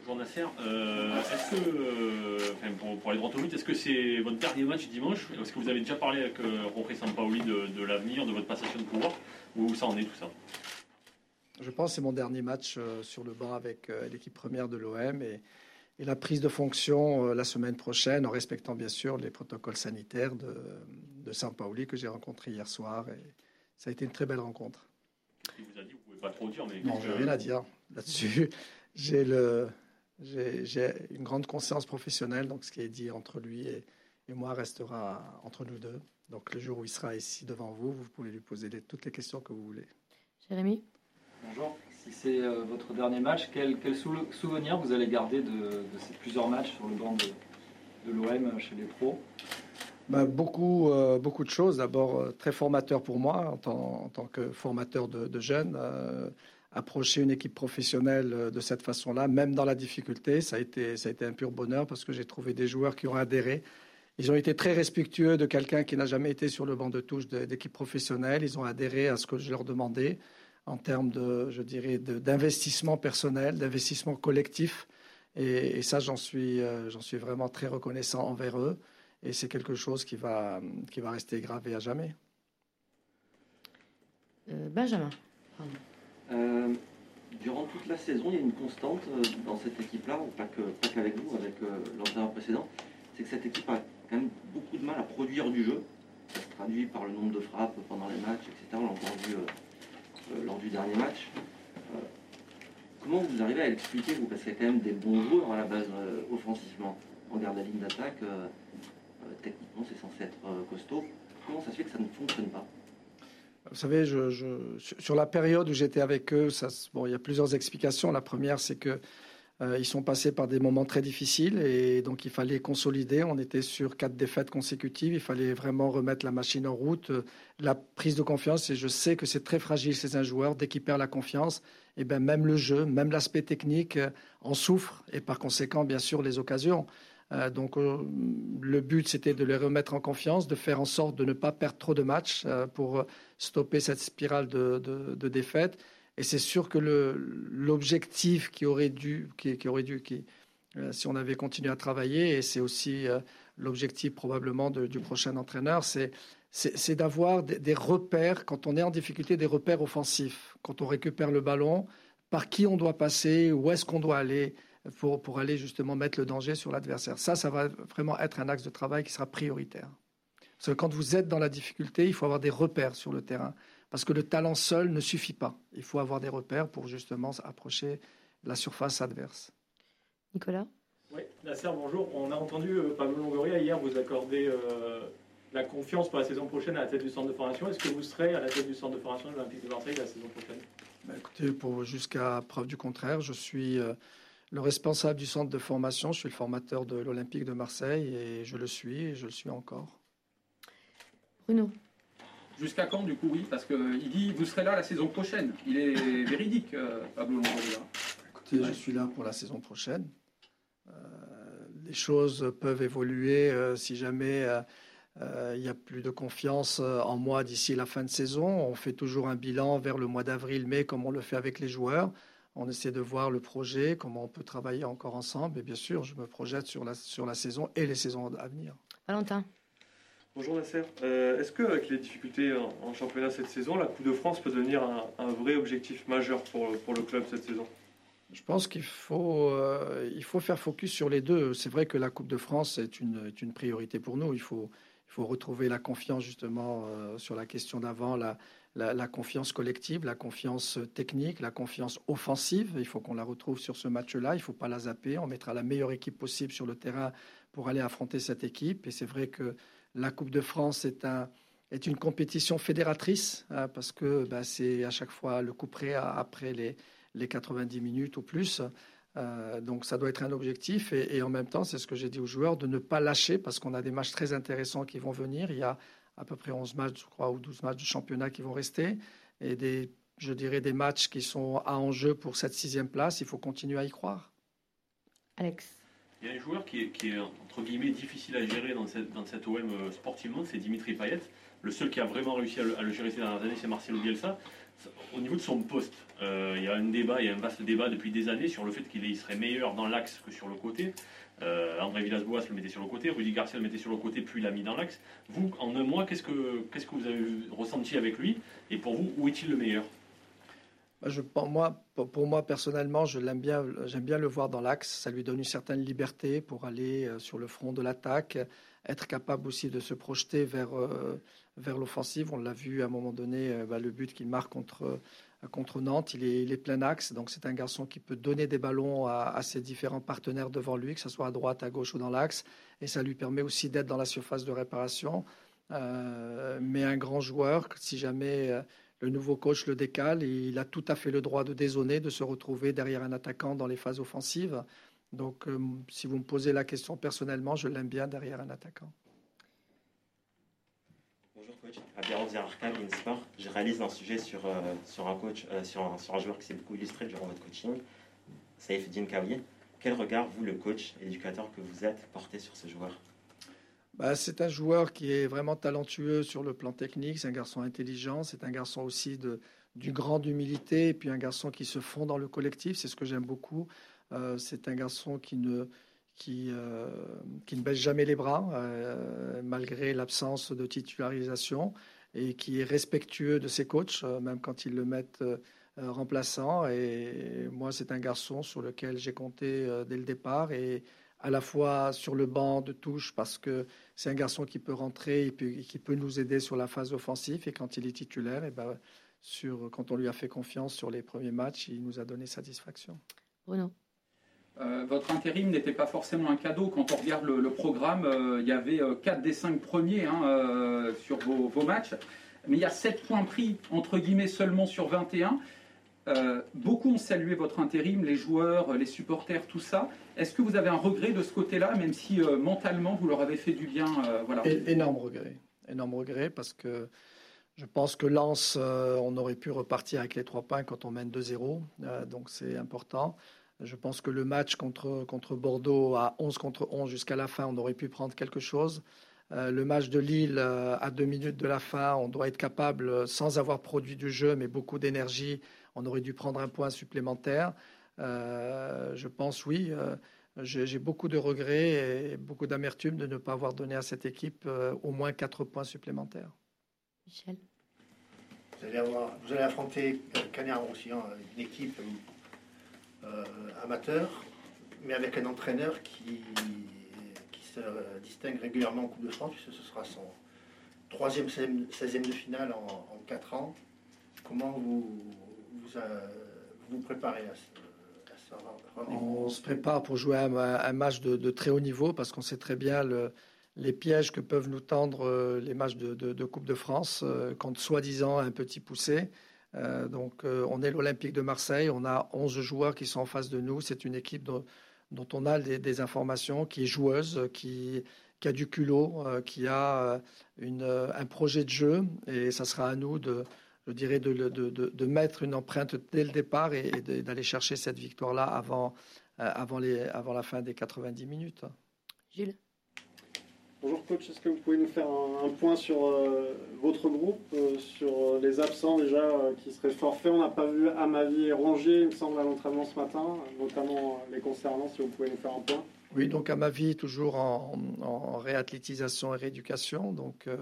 Bonjour Nasser. Euh, est-ce que, euh, enfin, pour, pour aller droit au but, est-ce que c'est votre dernier match dimanche? Est-ce que vous avez déjà parlé avec euh, Jorge Sampaoli de, de l'avenir, de votre passation de pouvoir? Ou où ça en est tout ça? Je pense que c'est mon dernier match euh, sur le banc avec l'équipe première de l'OM et, et la prise de fonction la semaine prochaine en respectant bien sûr les protocoles sanitaires de, de Sampaoli que j'ai rencontré hier soir. Et ça a été une très belle rencontre. Il vous a dit, vous pouvez pas trop dire, mais. Non, que- rien à dire là-dessus. J'ai le, j'ai j'ai une grande conscience professionnelle, donc ce qui est dit entre lui et, et moi restera entre nous deux. Donc le jour où il sera ici devant vous, vous pouvez lui poser les- toutes les questions que vous voulez. Jérémy? Bonjour. Si c'est euh, votre dernier match, quel, quel sou- souvenir vous allez garder de, de ces plusieurs matchs sur le banc de, de l'OM chez les pros? Bah, beaucoup, euh, beaucoup de choses. D'abord, euh, très formateur pour moi en tant, en tant que formateur de, de jeunes. Euh, approcher une équipe professionnelle euh, de cette façon-là, même dans la difficulté, ça a été, ça a été un pur bonheur parce que j'ai trouvé des joueurs qui ont adhéré. Ils ont été très respectueux de quelqu'un qui n'a jamais été sur le banc de touche d'équipe professionnelle. Ils ont adhéré à ce que je leur demandais en termes de, je dirais, d'investissement personnel, d'investissement collectif. Et, ça, j'en suis, euh, suis vraiment très reconnaissant envers eux. Et c'est quelque chose qui va, qui va rester gravé à jamais. Euh, Benjamin. Euh, durant toute la saison, il y a une constante euh, dans cette équipe-là, pas qu'avec vous, avec euh, l'entraîneur précédent, c'est que cette équipe a quand même beaucoup de mal à produire du jeu. Ça se traduit par le nombre de frappes pendant les matchs, etc. On l'a encore vu lors du dernier match. Euh, comment vous arrivez à l'expliquer, vous? Parce qu'il y a quand même des bons joueurs à la base offensivement. On regarde la ligne d'attaque, techniquement c'est censé être costaud. Comment ça se fait que ça ne fonctionne pas? Vous savez, sur la période où j'étais avec eux, bon, il y a plusieurs explications. La première, c'est que euh, ils sont passés par des moments très difficiles et donc il fallait consolider. On était sur quatre défaites consécutives. Il fallait vraiment remettre la machine en route. Euh, La prise de confiance, et je sais que c'est très fragile chez un joueur. Dès qu'il perd la confiance, et ben même le jeu, même l'aspect technique euh, en souffre et par conséquent, bien sûr, les occasions. Euh, donc euh, le but, c'était de les remettre en confiance, de faire en sorte de ne pas perdre trop de matchs euh, pour stopper cette spirale de, de, défaite. Et c'est sûr que l'objectif qui aurait dû, qui, aurait dû, qui, si on avait continué à travailler, et c'est aussi l'objectif probablement du prochain entraîneur, c'est c'est d'avoir des repères quand on est en difficulté, des repères offensifs. Quand on récupère le ballon, par qui on doit passer, où est-ce qu'on doit aller pour, pour aller justement mettre le danger sur l'adversaire. Ça, ça va vraiment être un axe de travail qui sera prioritaire. Parce que quand vous êtes dans la difficulté, il faut avoir des repères sur le terrain. Parce que le talent seul ne suffit pas. Il faut avoir des repères pour justement approcher la surface adverse. Nicolas? Oui, Nasser, bonjour. On a entendu euh, Pablo Longoria hier vous accorder euh, la confiance pour la saison prochaine à la tête du centre de formation. Est-ce que vous serez à la tête du centre de formation de l'Olympique de Marseille la saison prochaine? Bah, écoutez, pour jusqu'à preuve du contraire, je suis euh, le responsable du centre de formation. Je suis le formateur de l'Olympique de Marseille et je le suis et je le suis encore. Bruno Jusqu'à quand, du coup, oui Parce qu'il dit vous serez là la saison prochaine. Il est véridique, euh, Pablo Longoria. Écoutez, je suis là pour la saison prochaine. Euh, les choses peuvent évoluer euh, si jamais euh, euh, il n'y a plus de confiance euh, en moi d'ici la fin de saison. On fait toujours un bilan vers le mois d'avril-mai, comme on le fait avec les joueurs. On essaie de voir le projet, comment on peut travailler encore ensemble. Et bien sûr, je me projette sur la, sur la saison et les saisons à venir. Valentin Bonjour Nasser. Euh, Est-ce qu'avec les difficultés en, en championnat cette saison, la Coupe de France peut devenir un, un vrai objectif majeur pour, pour le club cette saison? Je pense qu'il faut, euh, il faut faire focus sur les deux. C'est vrai que la Coupe de France est une, est une priorité pour nous. Il faut, il faut retrouver la confiance justement euh, sur la question d'avant, la, la, confiance collective, la confiance technique, la confiance offensive. Il faut qu'on la retrouve sur ce match-là. Il ne faut pas la zapper. On mettra la meilleure équipe possible sur le terrain pour aller affronter cette équipe. Et c'est vrai que la Coupe de France est un est une compétition fédératrice hein, parce que bah, c'est à chaque fois le coup près après les, les 90 minutes ou plus. Euh, donc ça doit être un objectif et, et en même temps, c'est ce que j'ai dit aux joueurs, de ne pas lâcher parce qu'on a des matchs très intéressants qui vont venir. Il y a à peu près 11 matchs, je crois, ou 12 matchs de championnat qui vont rester et des, je dirais, des matchs qui sont à enjeu pour cette sixième place. Il faut continuer à y croire. Alex Il y a un joueur qui est, qui est, entre guillemets difficile à gérer dans cette, dans cette OM euh, sportivement, c'est Dimitri Payet. Le seul qui a vraiment réussi à le, à le gérer ces dernières années, c'est Marcelo Bielsa. Au niveau de son poste, euh, il y a un débat, il y a un vaste débat depuis des années sur le fait qu'il serait meilleur dans l'axe que sur le côté. Euh, André Villas-Boas le mettait sur le côté, Rudy Garcia le mettait sur le côté, puis l'a mis dans l'axe. Vous, en un mois, qu'est-ce que, que vous avez ressenti avec lui Et pour vous, où est-il le meilleur? Bah, pour, moi, pour, moi, personnellement, je bien, j'aime bien le voir dans l'axe. Ça lui donne une certaine liberté pour aller euh, sur le front de l'attaque, être capable aussi de se projeter vers, vers l'offensive. On l'a vu à un moment donné, euh, bah, le but qu'il marque contre, euh, contre Nantes, il est, plein axe. Donc c'est un garçon qui peut donner des ballons à, ses différents partenaires devant lui, que ce soit à droite, à gauche ou dans l'axe. Et ça lui permet aussi d'être dans la surface de réparation. Euh, mais un grand joueur, si jamais le nouveau coach le décale, il a tout à fait le droit de dézonner, de se retrouver derrière un attaquant dans les phases offensives. Donc, si vous me posez la question personnellement, je l'aime bien derrière un attaquant. Bonjour coach, InSport. Je réalise un sujet sur, euh, sur, un coach, euh, sur, un, sur un joueur qui s'est beaucoup illustré durant votre coaching, Saïf Dinkawi. Quel regard, vous, le coach, éducateur que vous êtes, portez sur ce joueur? Bah, c'est un joueur qui est vraiment talentueux sur le plan technique, c'est un garçon intelligent, c'est un garçon aussi de, d'une grande humilité, et puis un garçon qui se fond dans le collectif, c'est ce que j'aime beaucoup. Euh, c'est un garçon qui ne, qui, euh, qui ne baisse jamais les bras, euh, malgré l'absence de titularisation, et qui est respectueux de ses coachs, euh, même quand ils le mettent remplaçant. Et moi, c'est un garçon sur lequel j'ai compté dès le départ, et à la fois sur le banc de touche, parce que c'est un garçon qui peut rentrer et qui peut nous aider sur la phase offensive, et quand il est titulaire, et ben, sur, quand on lui a fait confiance sur les premiers matchs, il nous a donné satisfaction. Bruno. Euh, votre intérim n'était pas forcément un cadeau. Quand on regarde le, programme, euh, il y avait 4 des 5 premiers hein, euh, sur vos, matchs. Mais il y a 7 points pris, entre guillemets, seulement sur 21. Euh, beaucoup ont salué votre intérim, les joueurs, les supporters, tout ça. Est-ce que vous avez un regret de ce côté-là, même si euh, mentalement vous leur avez fait du bien euh, voilà. Énorme regret. Énorme regret parce que je pense que Lens, euh, on aurait pu repartir avec les trois points quand on mène 2-0. euh, donc c'est important. Je pense que le match contre, contre Bordeaux à 11 contre 11 jusqu'à la fin, on aurait pu prendre quelque chose. Euh, le match de Lille euh, à deux minutes de la fin, on doit être capable, euh, sans avoir produit du jeu, mais beaucoup d'énergie, on aurait dû prendre un point supplémentaire. Euh, je pense, oui, euh, j'ai beaucoup de regrets et beaucoup d'amertume de ne pas avoir donné à cette équipe euh, au moins quatre points supplémentaires. Michel? Vous allez, avoir, vous allez affronter euh, Canet aussi, hein, une équipe amateur, mais avec un entraîneur qui, qui se euh, distingue régulièrement en Coupe de France, puisque ce sera son troisième 16e de finale en, en 4 ans. Comment vous vous, euh, préparez à ce, On se prépare pour jouer un, un match de, très haut niveau parce qu'on sait très bien le, les pièges que peuvent nous tendre euh, les matchs de, Coupe de France euh, quand soi-disant un petit poussé. Euh, donc euh, on est l'Olympique de Marseille, on a 11 joueurs qui sont en face de nous, c'est une équipe dont, on a des, informations, qui est joueuse, qui, a du culot, euh, qui a un projet de jeu. Et ça sera à nous de, je dirais, de, mettre une empreinte dès le départ et, d'aller chercher cette victoire-là avant, avant la fin des 90 minutes. Gilles? Bonjour coach, est-ce que vous pouvez nous faire un, point sur euh, votre groupe, euh, sur les absents déjà euh, qui seraient forfaits? On n'a pas vu Amavi et Rongier, il me semble, à l'entraînement ce matin, notamment les concernant, si vous pouvez nous faire un point. Oui, donc Amavi toujours en, en réathlétisation et rééducation, donc euh,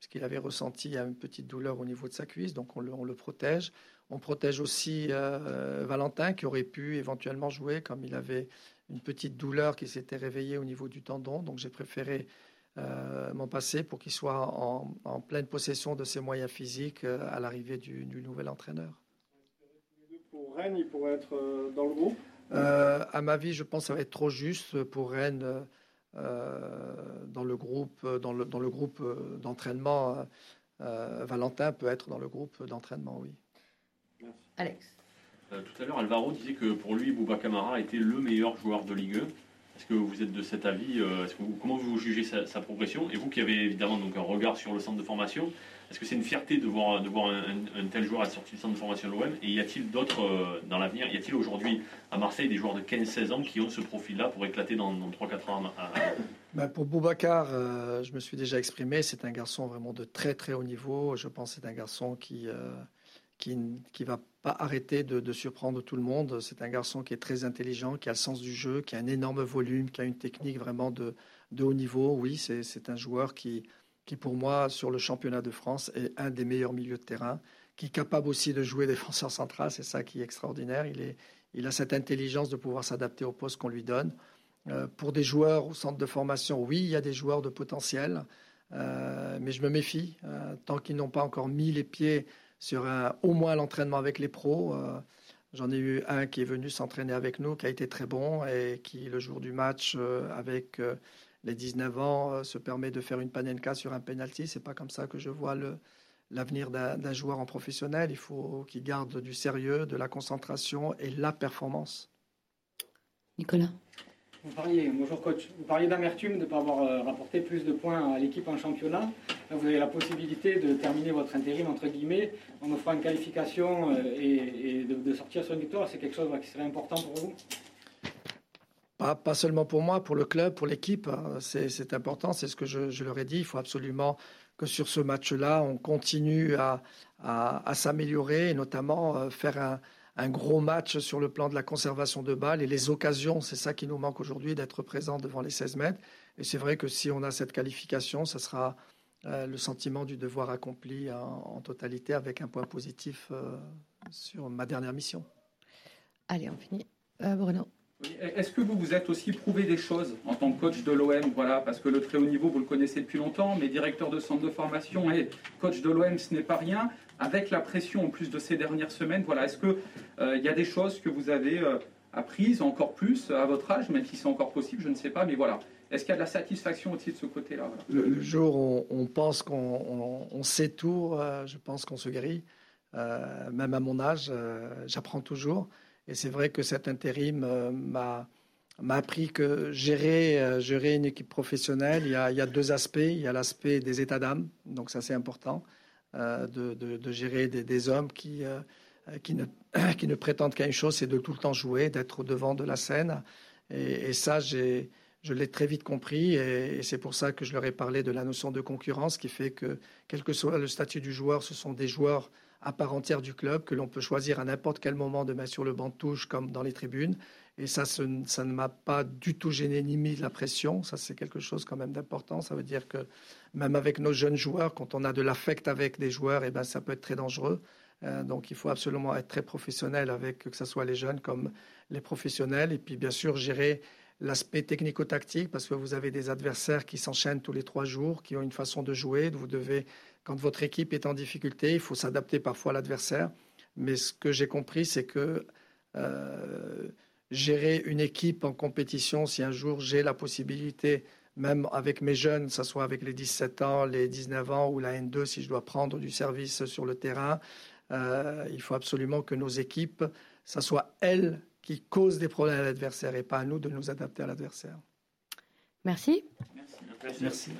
puisqu'il avait ressenti une petite douleur au niveau de sa cuisse, donc on le, protège. On protège aussi euh, Valentin qui aurait pu éventuellement jouer comme il avait une petite douleur qui s'était réveillée au niveau du tendon, donc j'ai préféré euh, m'en passer pour qu'il soit en, en, pleine possession de ses moyens physiques euh, à l'arrivée du, du, nouvel entraîneur. Pour Rennes, il pourrait être euh, dans le groupe? Euh, À ma vie, je pense que ça va être trop juste pour Rennes euh, dans le groupe, dans le, dans le groupe d'entraînement. Euh, Valentin peut être dans le groupe d'entraînement, oui. Merci. Alex. tout à l'heure, Alvaro disait que pour lui, Bouba Camara était le meilleur joueur de Ligue 1. Est-ce que vous êtes de cet avis euh, vous, Comment vous jugez sa, progression? Et vous qui avez évidemment donc un regard sur le centre de formation, est-ce que c'est une fierté de voir, de voir un, tel joueur à la sortie du centre de formation de l'OM Et y a-t-il d'autres euh, dans l'avenir Y a-t-il aujourd'hui à Marseille des joueurs de 15-16 ans qui ont ce profil-là pour éclater dans, dans 3-4 ans à. Ben pour Boubacar, euh, je me suis déjà exprimé, c'est un garçon vraiment de très très haut niveau. Je pense que c'est un garçon qui, qui ne va pas arrêter de, surprendre tout le monde. C'est un garçon qui est très intelligent, qui a le sens du jeu, qui a un énorme volume, qui a une technique vraiment de, haut niveau. Oui, c'est un joueur qui, pour moi, sur le championnat de France, est un des meilleurs milieux de terrain, qui est capable aussi de jouer défenseur central. C'est ça qui est extraordinaire. Il a cette intelligence de pouvoir s'adapter au poste qu'on lui donne. Euh, pour des joueurs au centre de formation, oui, il y a des joueurs de potentiel, euh, mais je me méfie. Euh, tant qu'ils n'ont pas encore mis les pieds sur au moins l'entraînement avec les pros. J'en ai eu un qui est venu s'entraîner avec nous, qui a été très bon et qui, le jour du match, avec les 19 ans, se permet de faire une panenka sur un penalty. C'est pas comme ça que je vois l'avenir d'un joueur en professionnel. Il faut qu'il garde du sérieux, de la concentration et la performance. Nicolas? Vous parliez, bonjour coach, vous parliez d'amertume de ne pas avoir euh, rapporté plus de points à l'équipe en championnat. vous avez la possibilité de terminer votre intérim, entre guillemets, en offrant une qualification euh, et, de, sortir sur une victoire. C'est quelque chose qui serait important pour vous? Pas, seulement pour moi, pour le club, pour l'équipe. Hein. C'est important, c'est ce que je, leur ai dit. Il faut absolument que sur ce match-là, on continue à, à s'améliorer et notamment euh, faire un un gros match sur le plan de la conservation de balles et les occasions. C'est ça qui nous manque aujourd'hui, d'être présent devant les 16 mètres. Et c'est vrai que si on a cette qualification, ça sera euh, le sentiment du devoir accompli en, totalité avec un point positif euh, sur ma dernière mission. Allez, on finit. Euh, Bruno. Est-ce que vous vous êtes aussi prouvé des choses en tant que coach de l'OM Voilà, parce que le très haut niveau, vous le connaissez depuis longtemps, mais directeur de centre de formation et coach de l'OM, ce n'est pas rien avec la pression en plus de ces dernières semaines, voilà, est-ce qu'il euh, y a des choses que vous avez euh, apprises encore plus à votre âge, même si c'est encore possible, je ne sais pas, mais voilà. Est-ce qu'il y a de la satisfaction aussi de ce côté-là le, jour où on, pense qu'on sait tout, euh, je pense qu'on se guérit. même à mon âge, j'apprends toujours. Et c'est vrai que cet intérim m'a m'a appris que gérer, gérer une équipe professionnelle, il y a deux aspects. Il y a l'aspect des états d'âme, donc ça c'est important. Euh, de, gérer des, hommes qui, euh, qui, ne, qui ne prétendent qu'à une chose, c'est de tout le temps jouer, d'être au devant de la scène. Et, ça, je l'ai très vite compris et, c'est pour ça que je leur ai parlé de la notion de concurrence qui fait que, quel que soit le statut du joueur, ce sont des joueurs à part entière du club que l'on peut choisir à n'importe quel moment de mettre sur le banc de touche comme dans les tribunes. Et ça, ça ne m'a pas du tout gêné ni mis de la pression. Ça, c'est quelque chose quand même d'important. Ça veut dire que même avec nos jeunes joueurs, quand on a de l'affect avec des joueurs, eh ben, ça peut être très dangereux. Euh, donc, il faut absolument être très professionnel avec que ce soit les jeunes comme les professionnels. Et puis, bien sûr, gérer l'aspect technico-tactique parce que vous avez des adversaires qui s'enchaînent tous les trois jours, qui ont une façon de jouer. Vous devez, quand votre équipe est en difficulté, il faut s'adapter parfois à l'adversaire. Mais ce que j'ai compris, c'est que euh, gérer une équipe en compétition, si un jour j'ai la possibilité, même avec mes jeunes, que ce soit avec les 17 ans, les 19 ans ou la N2, si je dois prendre du service sur le terrain, euh, il faut absolument que nos équipes, ce soit elles qui causent des problèmes à l'adversaire et pas à nous de nous adapter à l'adversaire. Merci. Merci. Merci.